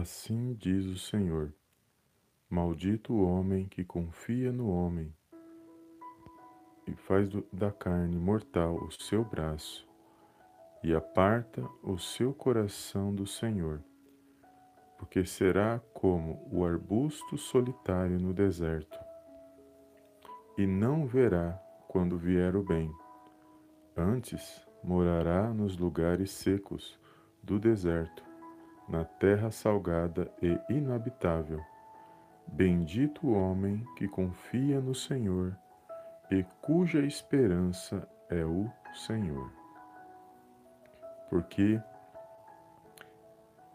Assim diz o Senhor: Maldito o homem que confia no homem e faz da carne mortal o seu braço e aparta o seu coração do Senhor, porque será como o arbusto solitário no deserto, e não verá quando vier o bem. Antes morará nos lugares secos do deserto na terra salgada e inabitável. Bendito o homem que confia no Senhor e cuja esperança é o Senhor. Porque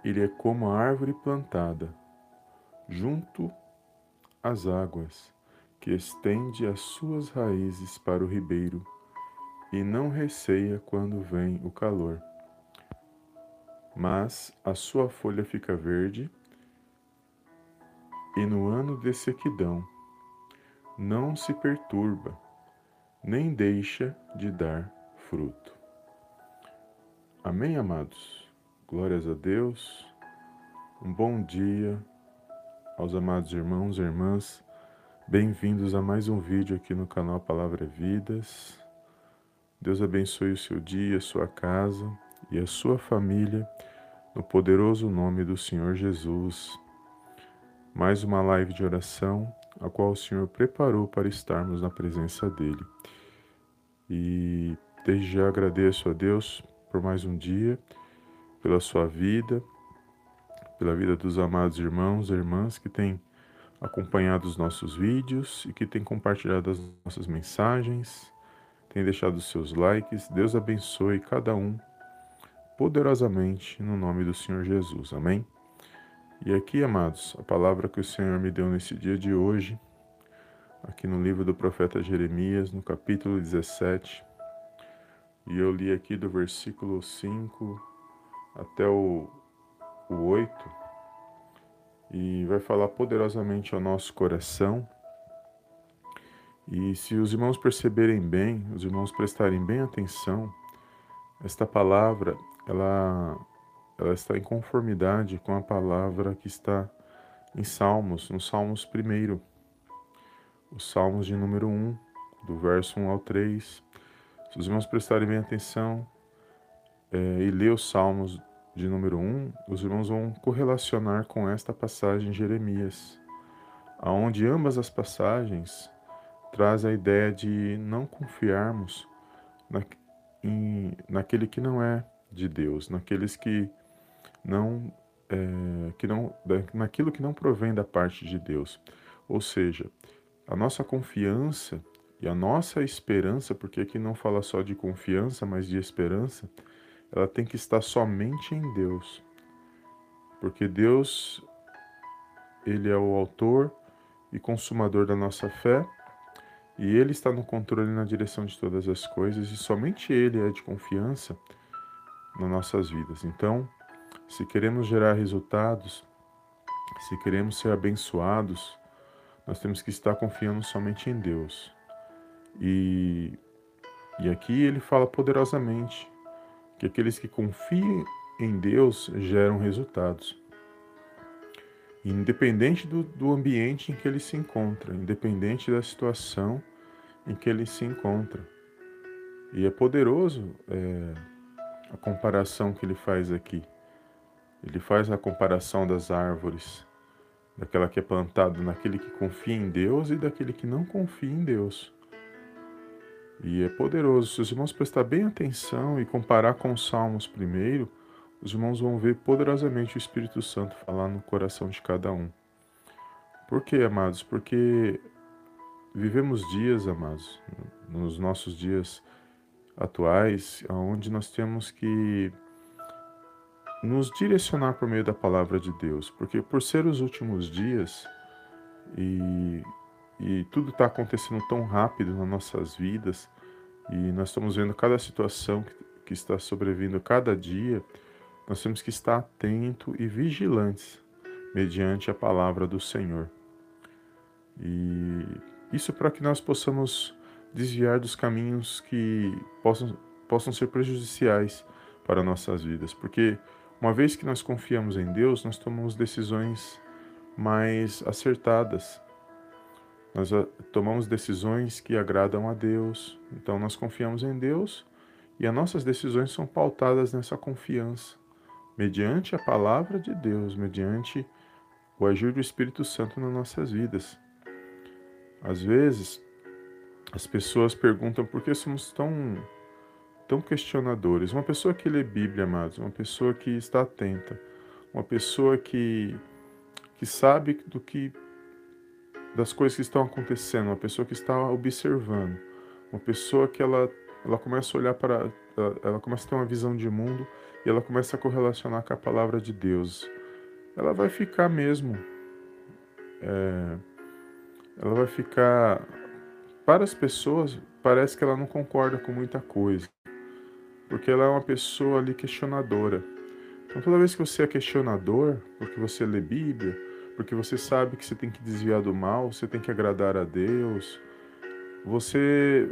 ele é como a árvore plantada junto às águas, que estende as suas raízes para o ribeiro e não receia quando vem o calor mas a sua folha fica verde, e no ano de sequidão não se perturba, nem deixa de dar fruto. Amém, amados? Glórias a Deus. Um bom dia aos amados irmãos e irmãs. Bem-vindos a mais um vídeo aqui no canal Palavra Vidas. Deus abençoe o seu dia, a sua casa e a sua família, no poderoso nome do Senhor Jesus. Mais uma live de oração, a qual o Senhor preparou para estarmos na presença dEle. E desde já agradeço a Deus por mais um dia, pela sua vida, pela vida dos amados irmãos e irmãs que têm acompanhado os nossos vídeos e que têm compartilhado as nossas mensagens, têm deixado os seus likes. Deus abençoe cada um poderosamente no nome do Senhor Jesus. Amém? E aqui, amados, a palavra que o Senhor me deu nesse dia de hoje, aqui no livro do profeta Jeremias, no capítulo 17, e eu li aqui do versículo 5 até o, o 8, e vai falar poderosamente ao nosso coração. E se os irmãos perceberem bem, os irmãos prestarem bem atenção, esta palavra ela, ela está em conformidade com a palavra que está em Salmos, no Salmos primeiro, os Salmos de número 1, do verso 1 ao 3. Se os irmãos prestarem bem atenção é, e ler os Salmos de número 1, os irmãos vão correlacionar com esta passagem de Jeremias, aonde ambas as passagens traz a ideia de não confiarmos na, em, naquele que não é de Deus, naqueles que não, é, que não, naquilo que não provém da parte de Deus. Ou seja, a nossa confiança e a nossa esperança, porque aqui não fala só de confiança, mas de esperança, ela tem que estar somente em Deus. Porque Deus, Ele é o autor e consumador da nossa fé, e Ele está no controle e na direção de todas as coisas, e somente Ele é de confiança nas nossas vidas. Então, se queremos gerar resultados, se queremos ser abençoados, nós temos que estar confiando somente em Deus. E, e aqui ele fala poderosamente que aqueles que confiam em Deus geram resultados. Independente do, do ambiente em que ele se encontra, independente da situação em que ele se encontra. E é poderoso é, a comparação que ele faz aqui. Ele faz a comparação das árvores, daquela que é plantada naquele que confia em Deus e daquele que não confia em Deus. E é poderoso. Se os irmãos prestar bem atenção e comparar com os Salmos primeiro, os irmãos vão ver poderosamente o Espírito Santo falar no coração de cada um. Por quê, amados? Porque vivemos dias, amados, nos nossos dias atuais, onde nós temos que nos direcionar por meio da palavra de Deus, porque por ser os últimos dias e, e tudo está acontecendo tão rápido nas nossas vidas e nós estamos vendo cada situação que, que está sobrevindo cada dia, nós temos que estar atento e vigilantes mediante a palavra do Senhor. E isso para que nós possamos desviar dos caminhos que possam, possam ser prejudiciais para nossas vidas, porque Uma vez que nós confiamos em Deus, nós tomamos decisões mais acertadas. Nós ah, tomamos decisões que agradam a Deus. Então nós confiamos em Deus e as nossas decisões são pautadas nessa confiança, mediante a palavra de Deus, mediante o agir do Espírito Santo nas nossas vidas. Às vezes, as pessoas perguntam por que somos tão tão questionadores. Uma pessoa que lê Bíblia, amados, uma pessoa que está atenta, uma pessoa que, que sabe do que das coisas que estão acontecendo, uma pessoa que está observando, uma pessoa que ela, ela começa a olhar para, ela, ela começa a ter uma visão de mundo e ela começa a correlacionar com a palavra de Deus. Ela vai ficar mesmo, é, ela vai ficar, para as pessoas, parece que ela não concorda com muita coisa porque ela é uma pessoa ali questionadora. Então, toda vez que você é questionador, porque você lê Bíblia, porque você sabe que você tem que desviar do mal, você tem que agradar a Deus, você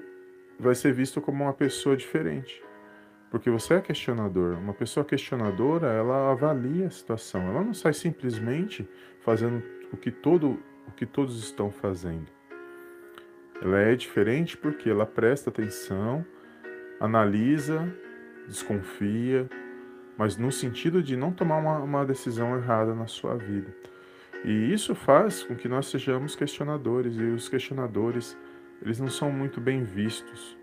vai ser visto como uma pessoa diferente. Porque você é questionador. Uma pessoa questionadora, ela avalia a situação. Ela não sai simplesmente fazendo o que, todo, o que todos estão fazendo. Ela é diferente porque ela presta atenção, analisa desconfia, mas no sentido de não tomar uma, uma decisão errada na sua vida. E isso faz com que nós sejamos questionadores, e os questionadores, eles não são muito bem vistos.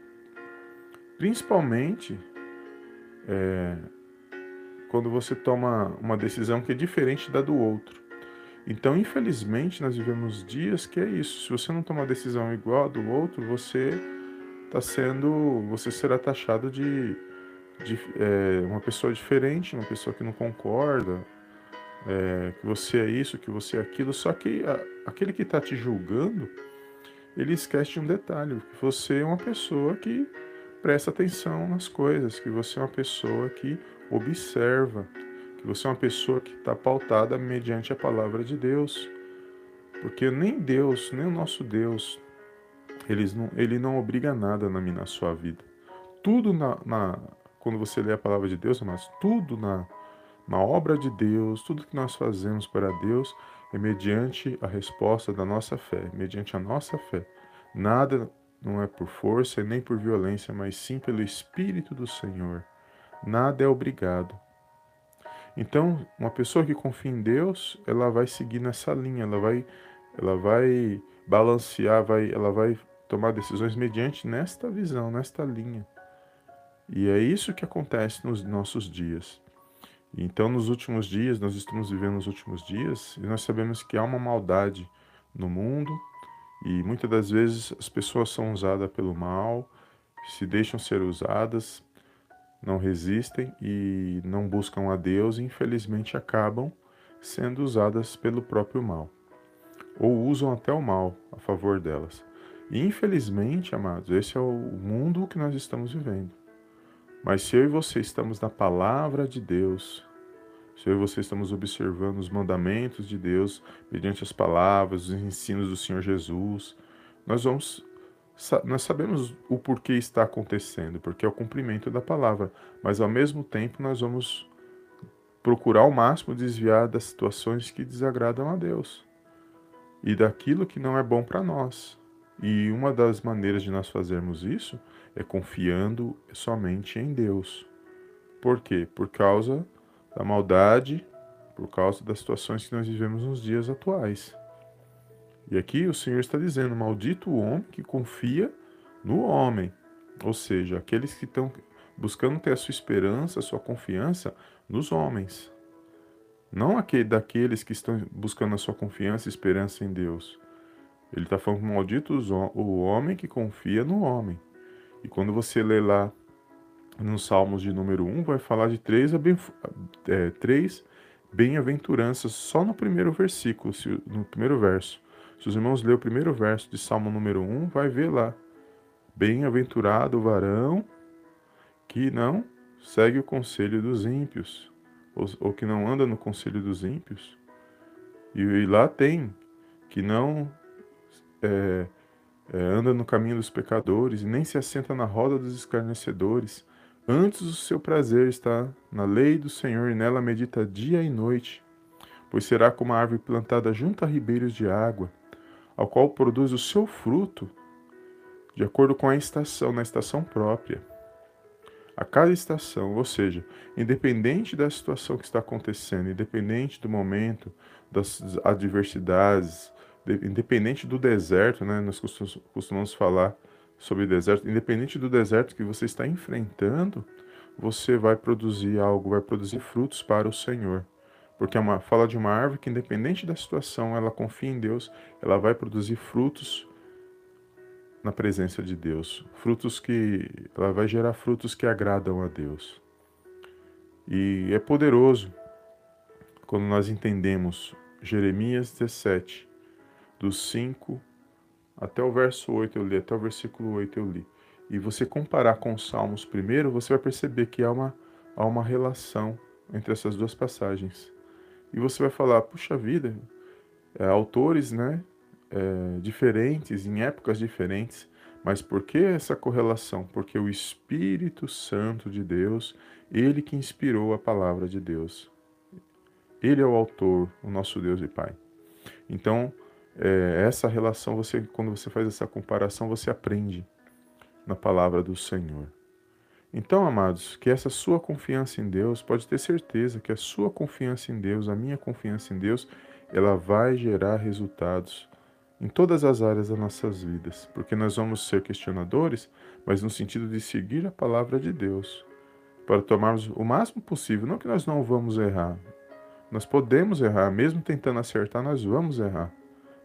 Principalmente é, quando você toma uma decisão que é diferente da do outro. Então, infelizmente, nós vivemos dias que é isso. Se você não toma uma decisão igual a do outro, você está sendo, você será taxado de de, é, uma pessoa diferente, uma pessoa que não concorda, é, que você é isso, que você é aquilo, só que a, aquele que está te julgando, ele esquece de um detalhe, que você é uma pessoa que presta atenção nas coisas, que você é uma pessoa que observa, que você é uma pessoa que está pautada mediante a palavra de Deus. Porque nem Deus, nem o nosso Deus, eles não, ele não obriga nada na, na sua vida. Tudo na, na, quando você lê a palavra de Deus, mas tudo na, na obra de Deus, tudo que nós fazemos para Deus é mediante a resposta da nossa fé, mediante a nossa fé. Nada não é por força nem por violência, mas sim pelo Espírito do Senhor. Nada é obrigado. Então, uma pessoa que confia em Deus, ela vai seguir nessa linha, ela vai, ela vai balancear, vai, ela vai tomar decisões mediante nesta visão, nesta linha. E é isso que acontece nos nossos dias. Então, nos últimos dias, nós estamos vivendo os últimos dias e nós sabemos que há uma maldade no mundo e muitas das vezes as pessoas são usadas pelo mal, se deixam ser usadas, não resistem e não buscam a Deus infelizmente acabam sendo usadas pelo próprio mal ou usam até o mal a favor delas. E infelizmente, amados, esse é o mundo que nós estamos vivendo. Mas se eu e você estamos na palavra de Deus, se eu e você estamos observando os mandamentos de Deus, mediante as palavras, os ensinos do Senhor Jesus, nós vamos nós sabemos o porquê está acontecendo, porque é o cumprimento da palavra, mas ao mesmo tempo nós vamos procurar ao máximo desviar das situações que desagradam a Deus e daquilo que não é bom para nós. E uma das maneiras de nós fazermos isso é confiando somente em Deus. Por quê? Por causa da maldade, por causa das situações que nós vivemos nos dias atuais. E aqui o Senhor está dizendo: Maldito o homem que confia no homem. Ou seja, aqueles que estão buscando ter a sua esperança, a sua confiança nos homens. Não aquele, daqueles que estão buscando a sua confiança e esperança em Deus. Ele está falando maldito o homem que confia no homem. E quando você lê lá nos Salmos de número 1, vai falar de três, é, três bem-aventuranças só no primeiro versículo, no primeiro verso. Se os irmãos lerem o primeiro verso de Salmo número 1, vai ver lá. Bem-aventurado o varão que não segue o conselho dos ímpios, ou, ou que não anda no conselho dos ímpios. E, e lá tem que não é, é, anda no caminho dos pecadores nem se assenta na roda dos escarnecedores, Antes o seu prazer está na lei do Senhor e nela medita dia e noite, pois será como a árvore plantada junto a ribeiros de água, ao qual produz o seu fruto de acordo com a estação, na estação própria. A cada estação, ou seja, independente da situação que está acontecendo, independente do momento, das adversidades, independente do deserto, né? Nós costumamos falar sobre deserto, independente do deserto que você está enfrentando, você vai produzir algo, vai produzir frutos para o Senhor. Porque é uma, fala de uma árvore que, independente da situação, ela confia em Deus, ela vai produzir frutos na presença de Deus. Frutos que. Ela vai gerar frutos que agradam a Deus. E é poderoso quando nós entendemos Jeremias 17, dos 5 até o verso 8 eu li, até o versículo 8 eu li, e você comparar com os Salmos primeiro, você vai perceber que há uma, há uma relação entre essas duas passagens. E você vai falar, puxa vida, é, autores né, é, diferentes, em épocas diferentes, mas por que essa correlação? Porque o Espírito Santo de Deus, ele que inspirou a palavra de Deus. Ele é o autor, o nosso Deus e Pai. Então, é, essa relação, você, quando você faz essa comparação, você aprende na palavra do Senhor. Então, amados, que essa sua confiança em Deus, pode ter certeza que a sua confiança em Deus, a minha confiança em Deus, ela vai gerar resultados em todas as áreas das nossas vidas, porque nós vamos ser questionadores, mas no sentido de seguir a palavra de Deus, para tomarmos o máximo possível, não que nós não vamos errar. Nós podemos errar, mesmo tentando acertar, nós vamos errar.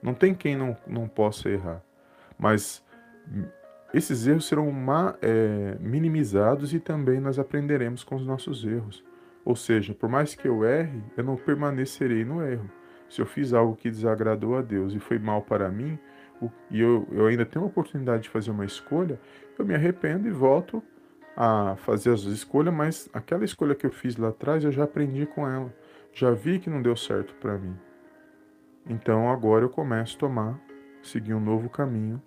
Não tem quem não, não possa errar. Mas esses erros serão é, minimizados e também nós aprenderemos com os nossos erros. Ou seja, por mais que eu erre, eu não permanecerei no erro. Se eu fiz algo que desagradou a Deus e foi mal para mim, e eu, eu ainda tenho a oportunidade de fazer uma escolha, eu me arrependo e volto a fazer as escolhas, mas aquela escolha que eu fiz lá atrás eu já aprendi com ela. Já vi que não deu certo para mim. Então agora eu começo a tomar, seguir um novo caminho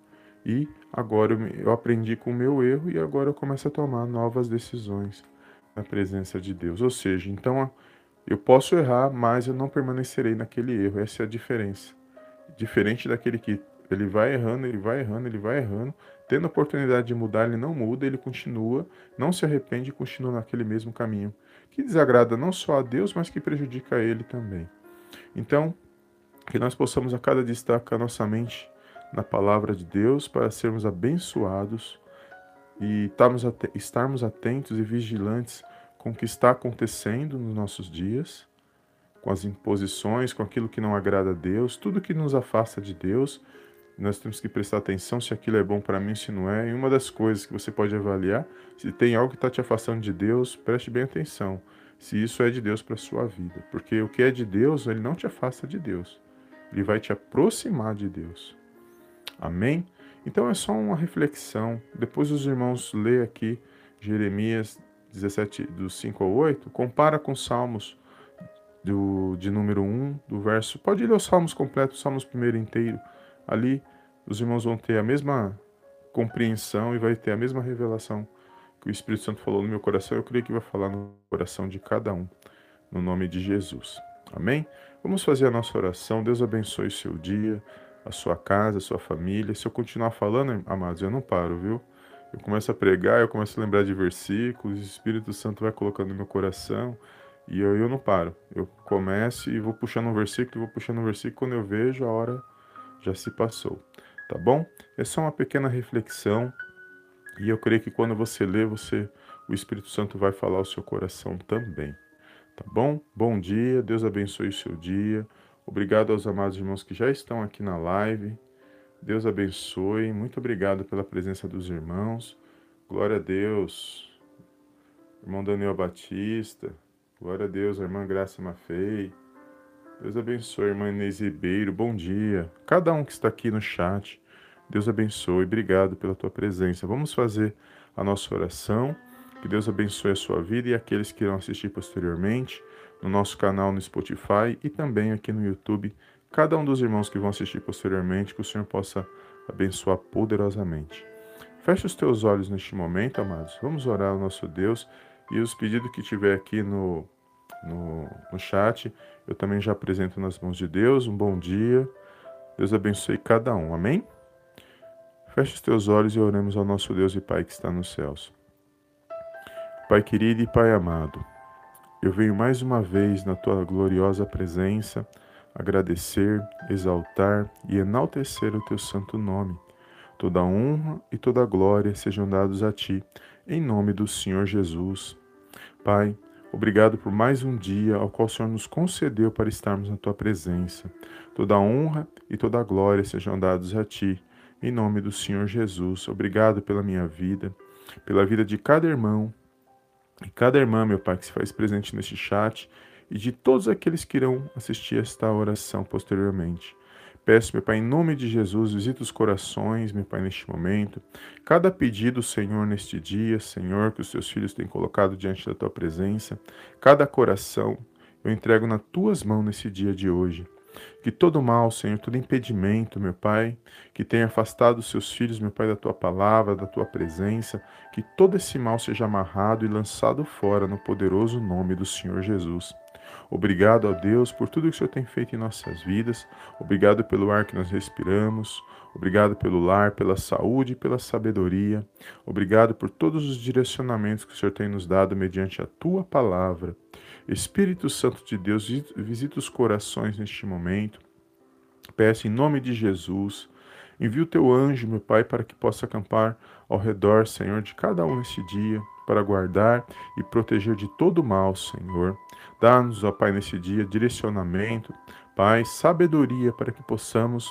e agora eu, aprendi com o meu erro e agora eu começo a tomar novas decisões na presença de Deus. Ou seja, então eu posso errar, mas eu não permanecerei naquele erro. Essa é a diferença. Diferente daquele que ele vai errando, ele vai errando, ele vai errando, tendo a oportunidade de mudar, ele não muda, ele continua, não se arrepende e continua naquele mesmo caminho, que desagrada não só a Deus, mas que prejudica ele também. Então, que nós possamos a cada dia destacar nossa mente na palavra de Deus para sermos abençoados e estarmos atentos e vigilantes com o que está acontecendo nos nossos dias, com as imposições, com aquilo que não agrada a Deus, tudo que nos afasta de Deus. Nós temos que prestar atenção se aquilo é bom para mim, se não é. E uma das coisas que você pode avaliar, se tem algo que está te afastando de Deus, preste bem atenção se isso é de Deus para a sua vida. Porque o que é de Deus, ele não te afasta de Deus. Ele vai te aproximar de Deus. Amém? Então é só uma reflexão. Depois os irmãos lê aqui Jeremias 17, do 5 ao 8, compara com Salmos do, de número 1, do verso. Pode ler os Salmos completos, os Salmos primeiro inteiro. Ali os irmãos vão ter a mesma compreensão e vai ter a mesma revelação que o Espírito Santo falou no meu coração. Eu creio que vai falar no coração de cada um, no nome de Jesus. Amém? Vamos fazer a nossa oração. Deus abençoe o seu dia, a sua casa, a sua família. Se eu continuar falando, amados, eu não paro, viu? Eu começo a pregar, eu começo a lembrar de versículos, o Espírito Santo vai colocando no meu coração e eu, eu não paro. Eu começo e vou puxando um versículo, vou puxando um versículo, quando eu vejo a hora já se passou. Tá bom? É só uma pequena reflexão e eu creio que quando você lê, você, o Espírito Santo vai falar ao seu coração também. Tá bom? Bom dia, Deus abençoe o seu dia. Obrigado aos amados irmãos que já estão aqui na live. Deus abençoe. Muito obrigado pela presença dos irmãos. Glória a Deus. Irmão Daniel Batista. Glória a Deus, a irmã Graça Mafei. Deus abençoe, irmã Inês Ribeiro. Bom dia. Cada um que está aqui no chat. Deus abençoe. Obrigado pela tua presença. Vamos fazer a nossa oração. Que Deus abençoe a sua vida e aqueles que irão assistir posteriormente no nosso canal no Spotify e também aqui no YouTube. Cada um dos irmãos que vão assistir posteriormente, que o Senhor possa abençoar poderosamente. Feche os teus olhos neste momento, amados. Vamos orar ao nosso Deus e os pedidos que tiver aqui no, no, no chat, eu também já apresento nas mãos de Deus. Um bom dia. Deus abençoe cada um. Amém? Feche os teus olhos e oremos ao nosso Deus e Pai que está nos céus. Pai querido e Pai amado, eu venho mais uma vez na tua gloriosa presença agradecer, exaltar e enaltecer o teu santo nome. Toda honra e toda glória sejam dados a ti, em nome do Senhor Jesus. Pai, obrigado por mais um dia ao qual o Senhor nos concedeu para estarmos na tua presença. Toda honra e toda glória sejam dados a ti, em nome do Senhor Jesus. Obrigado pela minha vida, pela vida de cada irmão e cada irmã, meu Pai, que se faz presente neste chat e de todos aqueles que irão assistir esta oração posteriormente. Peço, meu Pai, em nome de Jesus, visita os corações, meu Pai, neste momento. Cada pedido, Senhor, neste dia, Senhor, que os teus filhos têm colocado diante da tua presença, cada coração, eu entrego nas tuas mãos nesse dia de hoje. Que todo mal, Senhor, todo impedimento, meu Pai, que tenha afastado os seus filhos, meu Pai, da tua palavra, da tua presença, que todo esse mal seja amarrado e lançado fora no poderoso nome do Senhor Jesus. Obrigado a Deus por tudo que o Senhor tem feito em nossas vidas. Obrigado pelo ar que nós respiramos. Obrigado pelo lar, pela saúde e pela sabedoria. Obrigado por todos os direcionamentos que o Senhor tem nos dado mediante a tua palavra. Espírito Santo de Deus, visita os corações neste momento. Peço em nome de Jesus. Envia o teu anjo, meu Pai, para que possa acampar ao redor, Senhor, de cada um neste dia, para guardar e proteger de todo mal, Senhor. Dá-nos, ó Pai, nesse dia direcionamento, Pai, sabedoria para que possamos,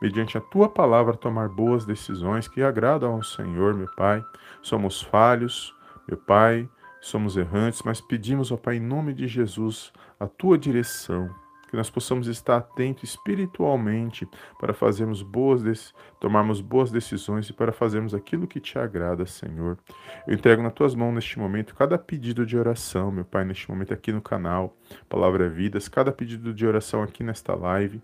mediante a tua palavra, tomar boas decisões que agradam ao Senhor, meu Pai. Somos falhos, meu Pai, somos errantes, mas pedimos, ó Pai, em nome de Jesus, a tua direção que nós possamos estar atentos espiritualmente para fazermos boas tomarmos boas decisões e para fazermos aquilo que te agrada, Senhor. Eu entrego nas tuas mãos neste momento cada pedido de oração, meu Pai, neste momento aqui no canal Palavra Vidas, cada pedido de oração aqui nesta live.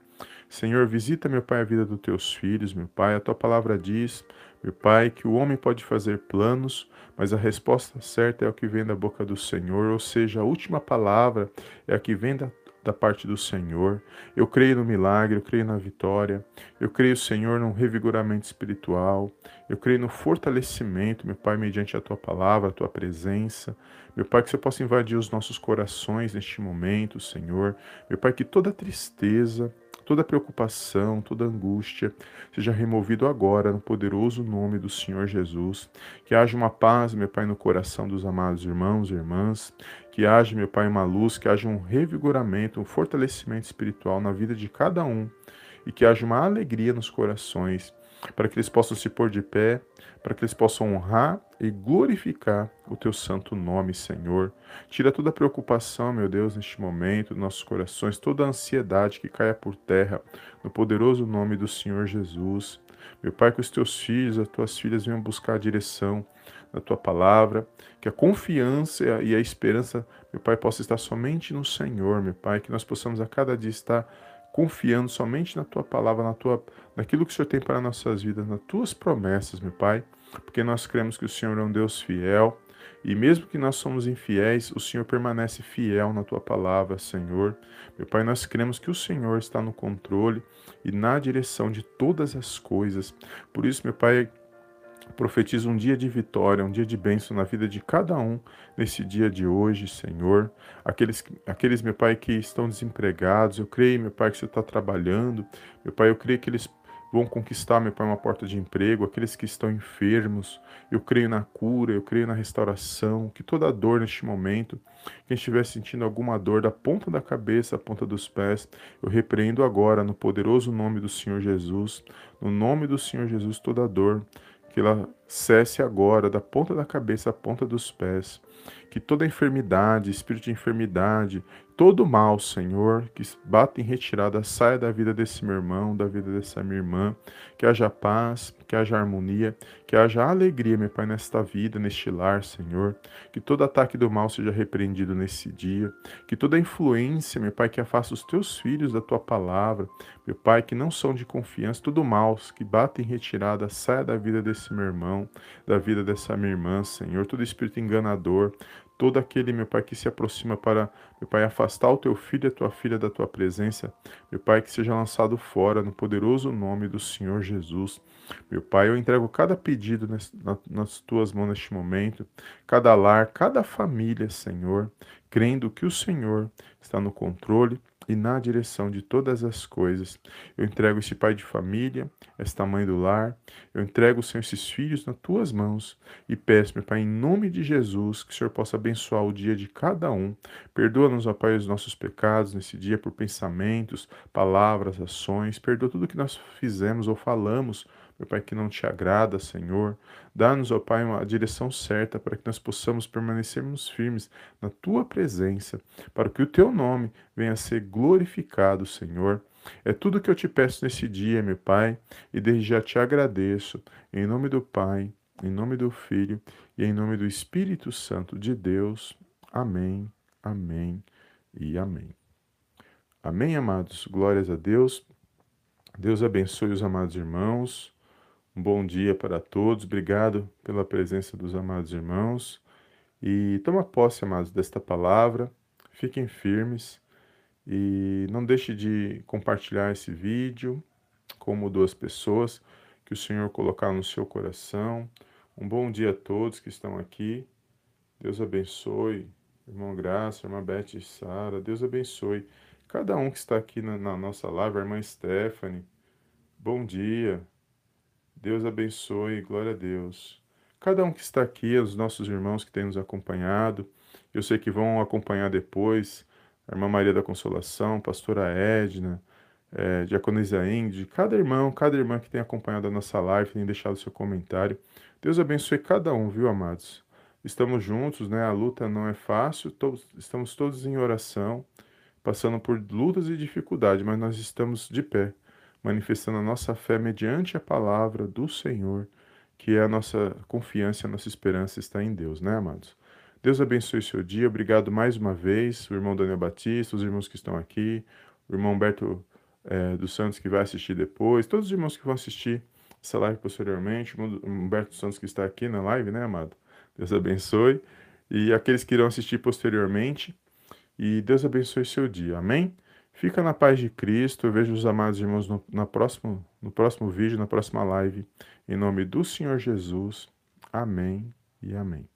Senhor, visita, meu Pai, a vida dos teus filhos, meu Pai. A tua palavra diz, meu Pai, que o homem pode fazer planos, mas a resposta certa é o que vem da boca do Senhor, ou seja, a última palavra é a que vem da da parte do Senhor. Eu creio no milagre, eu creio na vitória. Eu creio, Senhor, num revigoramento espiritual. Eu creio no fortalecimento, meu Pai, mediante a tua palavra, a tua presença. Meu Pai, que você possa invadir os nossos corações neste momento, Senhor. Meu Pai, que toda tristeza, toda preocupação, toda angústia seja removido agora no poderoso nome do Senhor Jesus. Que haja uma paz, meu Pai, no coração dos amados irmãos e irmãs. Que haja, meu Pai, uma luz, que haja um revigoramento, um fortalecimento espiritual na vida de cada um e que haja uma alegria nos corações, para que eles possam se pôr de pé, para que eles possam honrar e glorificar o teu santo nome, Senhor. Tira toda a preocupação, meu Deus, neste momento, dos nossos corações, toda a ansiedade que caia por terra, no poderoso nome do Senhor Jesus. Meu Pai, que os teus filhos, as tuas filhas venham buscar a direção da tua palavra, que a confiança e a esperança, meu Pai, possa estar somente no Senhor, meu Pai, que nós possamos a cada dia estar confiando somente na tua palavra, na tua, naquilo que o Senhor tem para nossas vidas, nas tuas promessas, meu Pai, porque nós cremos que o Senhor é um Deus fiel. E mesmo que nós somos infiéis, o Senhor permanece fiel na tua palavra, Senhor. Meu Pai, nós cremos que o Senhor está no controle e na direção de todas as coisas. Por isso, meu Pai, Profetizo um dia de vitória, um dia de bênção na vida de cada um nesse dia de hoje, Senhor. Aqueles, aqueles, meu Pai, que estão desempregados, eu creio, meu Pai, que você está trabalhando. Meu Pai, eu creio que eles vão conquistar, meu Pai, uma porta de emprego. Aqueles que estão enfermos, eu creio na cura, eu creio na restauração. Que toda dor neste momento, quem estiver sentindo alguma dor da ponta da cabeça à ponta dos pés, eu repreendo agora, no poderoso nome do Senhor Jesus. No nome do Senhor Jesus, toda dor que ela cesse agora, da ponta da cabeça à ponta dos pés. Que toda enfermidade, espírito de enfermidade, todo mal, Senhor, que bata em retirada, saia da vida desse meu irmão, da vida dessa minha irmã. Que haja paz, que haja harmonia, que haja alegria, meu Pai, nesta vida, neste lar, Senhor. Que todo ataque do mal seja repreendido nesse dia. Que toda influência, meu Pai, que afasta os teus filhos da tua palavra, meu Pai, que não são de confiança, todo mal que bate em retirada, saia da vida desse meu irmão da vida dessa minha irmã, Senhor. Todo espírito enganador, todo aquele, meu Pai, que se aproxima para, meu Pai, afastar o teu filho e a tua filha da tua presença, meu Pai, que seja lançado fora no poderoso nome do Senhor Jesus. Meu Pai, eu entrego cada pedido nas, tuas mãos neste momento, cada lar, cada família, Senhor, crendo que o Senhor está no controle e na direção de todas as coisas. Eu entrego esse pai de família, esta mãe do lar, eu entrego, Senhor, esses filhos nas tuas mãos e peço, meu Pai, em nome de Jesus, que o Senhor possa abençoar o dia de cada um. Perdoa-nos, ó Pai, os nossos pecados nesse dia por pensamentos, palavras, ações. Perdoa tudo que nós fizemos ou falamos meu Pai, que não te agrada, Senhor. Dá-nos, ó Pai, uma direção certa para que nós possamos permanecermos firmes na tua presença, para que o teu nome venha a ser glorificado, Senhor. É tudo que eu te peço nesse dia, meu Pai, e desde já te agradeço. Em nome do Pai, em nome do Filho e em nome do Espírito Santo de Deus. Amém, amém e amém. Amém, amados. Glórias a Deus. Deus abençoe os amados irmãos. Um bom dia para todos. Obrigado pela presença dos amados irmãos. E toma posse, amados, desta palavra. Fiquem firmes e não deixe de compartilhar esse vídeo com duas pessoas que o Senhor colocar no seu coração. Um bom dia a todos que estão aqui. Deus abençoe, irmão Graça, irmã Beth e Sara. Deus abençoe cada um que está aqui na, na nossa live, a irmã Stephanie. Bom dia. Deus abençoe, glória a Deus. Cada um que está aqui, os nossos irmãos que têm nos acompanhado, eu sei que vão acompanhar depois, a irmã Maria da Consolação, pastora Edna, é, diaconisa Ingrid, cada irmão, cada irmã que tem acompanhado a nossa live, tem deixado seu comentário. Deus abençoe cada um, viu, amados? Estamos juntos, né? A luta não é fácil, todos, estamos todos em oração, passando por lutas e dificuldades, mas nós estamos de pé manifestando a nossa fé mediante a palavra do Senhor, que é a nossa confiança, a nossa esperança está em Deus, né, amados? Deus abençoe seu dia. Obrigado mais uma vez, o irmão Daniel Batista, os irmãos que estão aqui, o irmão Humberto é, dos Santos que vai assistir depois, todos os irmãos que vão assistir essa live posteriormente, o Humberto Santos que está aqui na live, né, amado? Deus abençoe. E aqueles que irão assistir posteriormente. E Deus abençoe seu dia. Amém? Fica na paz de Cristo. Eu vejo os amados irmãos no, na próximo, no próximo vídeo, na próxima live. Em nome do Senhor Jesus. Amém e amém.